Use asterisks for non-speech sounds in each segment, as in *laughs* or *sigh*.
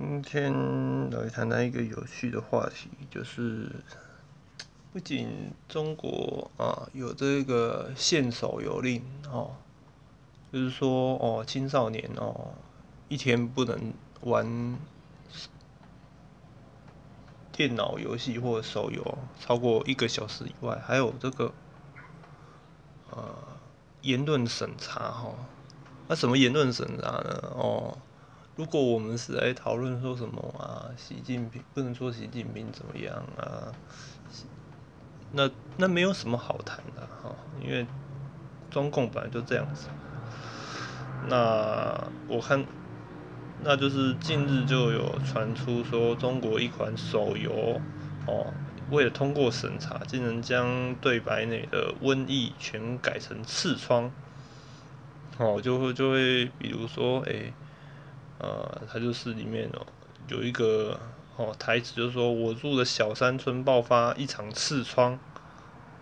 今天来谈谈一个有趣的话题，就是 *tsk* 不仅中国啊有这个限手游令哦，就是说哦青少年哦一天不能玩电脑游戏或手游超过一个小时以外，还有这个呃言论审查哈。那什么言论审查呢？哦。如果我们是来讨论说什么啊，习近平不能说习近平怎么样啊，那那没有什么好谈的哈，因为中共本来就这样子。那我看，那就是近日就有传出说，中国一款手游哦，为了通过审查，竟然将对白内的瘟疫全改成痔疮，哦，就会就会比如说哎。呃，他就是里面哦有一个哦台词，就是说我住的小山村爆发一场刺疮，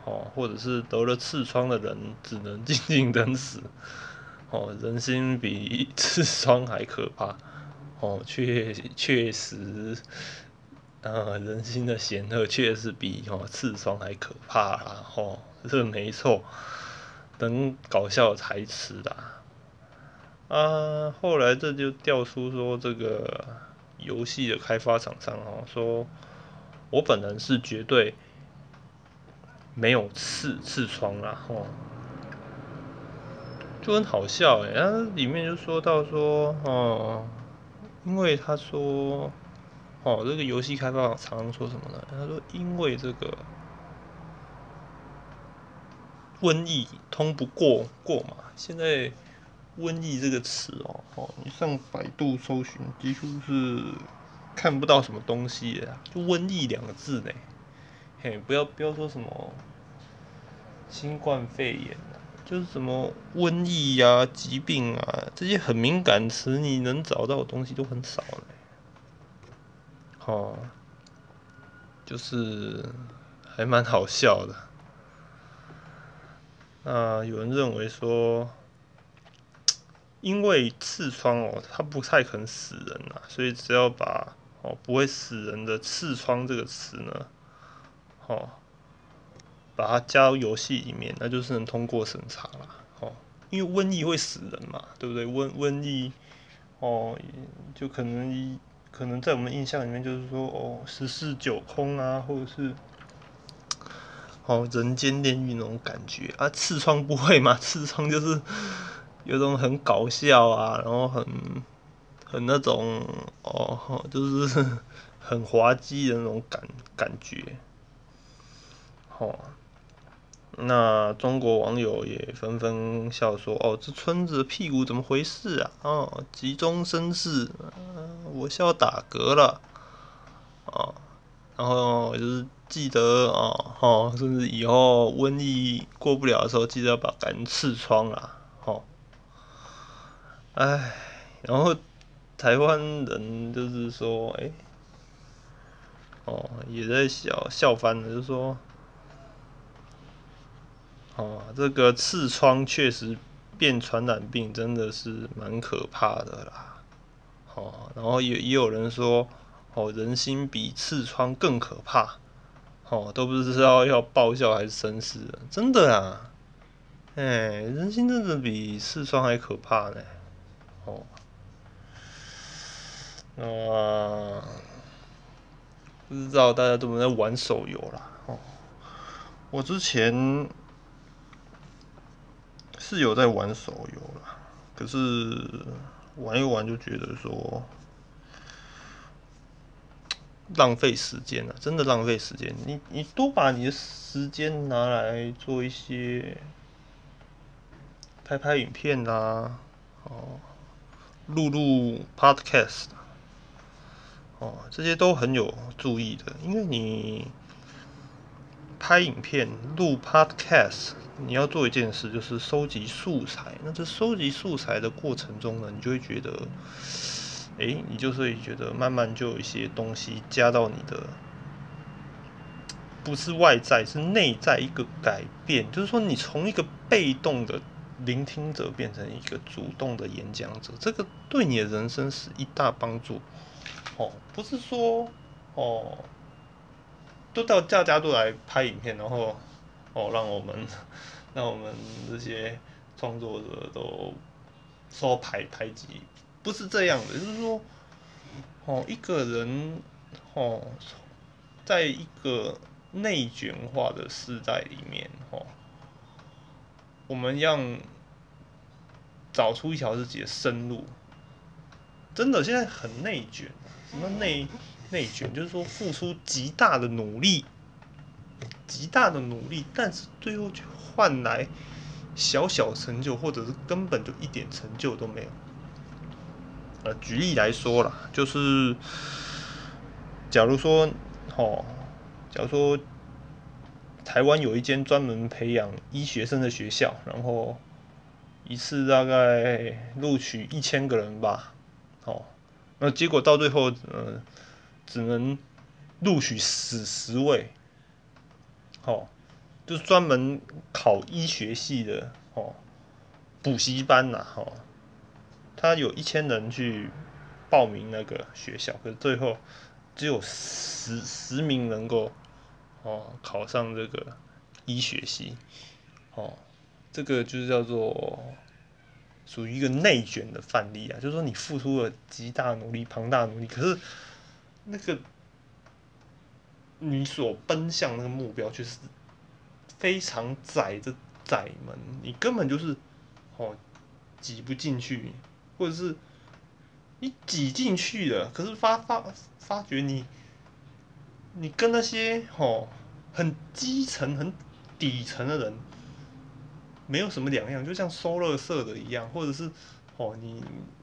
哦，或者是得了痔疮的人只能静静等死，*laughs* 哦，人心比刺疮还可怕，哦，确确实，呃，人心的险恶确实比哦痔疮还可怕啦，哦，这没错，等搞笑台词啦。啊，后来这就调出说这个游戏的开发厂商哦，说我本人是绝对没有刺刺疮啦，吼，就很好笑哎，然后里面就说到说哦，因为他说哦，这个游戏开发厂商说什么呢？他说因为这个瘟疫通不过过嘛，现在。瘟疫这个词哦，哦，你上百度搜寻，几乎是看不到什么东西的，就瘟疫两个字呢。嘿，不要不要说什么新冠肺炎，就是什么瘟疫呀、疾病啊这些很敏感词，你能找到的东西都很少嘞。哦，就是还蛮好笑的。那有人认为说。因为痔疮哦，它不太可能死人呐，所以只要把哦不会死人的痔疮这个词呢，哦，把它加入游戏里面，那就是能通过审查了，哦，因为瘟疫会死人嘛，对不对？瘟瘟疫哦，就可能可能在我们印象里面就是说哦十室九空啊，或者是哦人间炼狱那种感觉啊，痔疮不会嘛？痔疮就是。有种很搞笑啊，然后很很那种哦，就是 *laughs* 很滑稽的那种感感觉。哦，那中国网友也纷纷笑说：“哦，这村子屁股怎么回事啊？哦，急中生智，我笑打嗝了。”哦，然后就是记得哦，哦，甚至以后瘟疫过不了的时候，记得要把赶紧痔疮啊。唉，然后台湾人就是说，哎，哦，也在笑笑翻了，就说，哦，这个痔疮确实变传染病，真的是蛮可怕的啦。哦，然后也也有人说，哦，人心比痔疮更可怕。哦，都不知道要爆笑还是生事，真的啊，哎，人心真的比痔疮还可怕呢。哦，那不知道大家都有在玩手游啦。哦，我之前是有在玩手游啦，可是玩一玩就觉得说浪费时间了，真的浪费时间。你你多把你的时间拿来做一些拍拍影片啦，哦。录录 podcast，哦，这些都很有注意的，因为你拍影片、录 podcast，你要做一件事，就是收集素材。那这收集素材的过程中呢，你就会觉得，哎，你就会觉得慢慢就有一些东西加到你的，不是外在，是内在一个改变，就是说你从一个被动的。聆听者变成一个主动的演讲者，这个对你的人生是一大帮助。哦，不是说哦，都到大家都来拍影片，然后哦让我们 *laughs* 让我们这些创作者都受排排挤，不是这样的，就是说哦一个人哦，在一个内卷化的时代里面哦，我们要找出一条自己的生路。真的现在很内卷，什么内内卷，就是说付出极大的努力，极大的努力，但是最后却换来小小成就，或者是根本就一点成就都没有。呃，举例来说啦，就是假如说，哦，假如说台湾有一间专门培养医学生的学校，然后一次大概录取一千个人吧。哦，那结果到最后，嗯，只能录取十十位，哦，就是专门考医学系的哦，补习班呐，哦，他有一千人去报名那个学校，可是最后只有十十名能够哦考上这个医学系，哦，这个就是叫做。属于一个内卷的范例啊，就是说你付出了极大努力、庞大努力，可是那个你所奔向那个目标却是非常窄的窄门，你根本就是哦挤不进去，或者是你挤进去了，可是发发发觉你你跟那些哦很基层、很底层的人。没有什么两样，就像收乐色的一样，或者是哦，你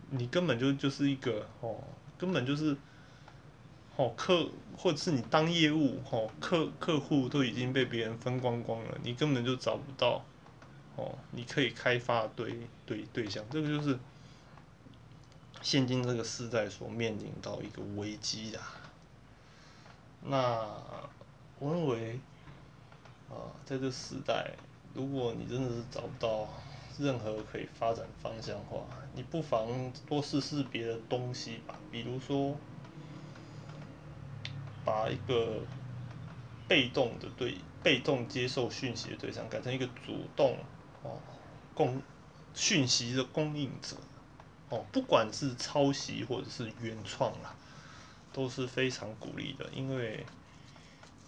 你根本就就是一个哦，根本就是哦客，或者是你当业务哦客客户都已经被别人分光光了，你根本就找不到哦，你可以开发对对对象，这个就是现今这个时代所面临到一个危机啊。那我认为啊，在这时代。如果你真的是找不到任何可以发展方向的话，你不妨多试试别的东西吧。比如说，把一个被动的对被动接受讯息的对象改成一个主动哦供讯息的供应者哦，不管是抄袭或者是原创啦，都是非常鼓励的，因为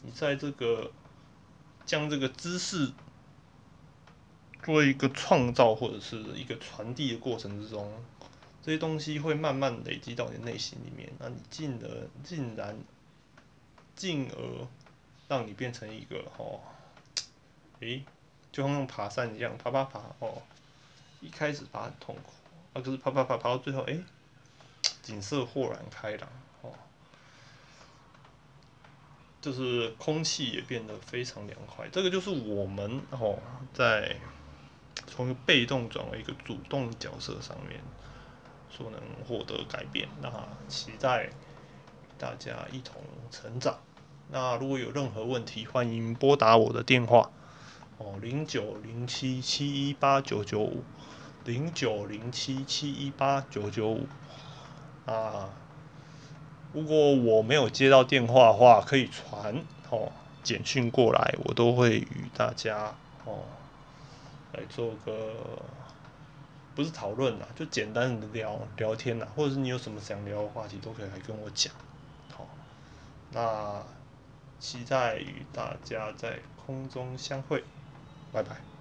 你在这个将这个知识。做一个创造或者是一个传递的过程之中，这些东西会慢慢累积到你内心里面，那你进而竟然进而让你变成一个哦，*tsk* 诶，就像用爬山一样，爬爬爬哦，一开始爬很痛苦，啊，可是爬爬爬爬到最后，诶，*tsk* 景色豁然开朗哦，就是空气也变得非常凉快，这个就是我们哦在。从被动转为一个主动角色上面，所能获得改变。那期待大家一同成长。那如果有任何问题，欢迎拨打我的电话哦，零九零七七一八九九五，零九零七七一八九九五。啊，如果我没有接到电话的话，可以传哦简讯过来，我都会与大家哦。来做个不是讨论啦，就简单的聊聊天啦，或者是你有什么想聊的话题，都可以来跟我讲。好，那期待与大家在空中相会，拜拜。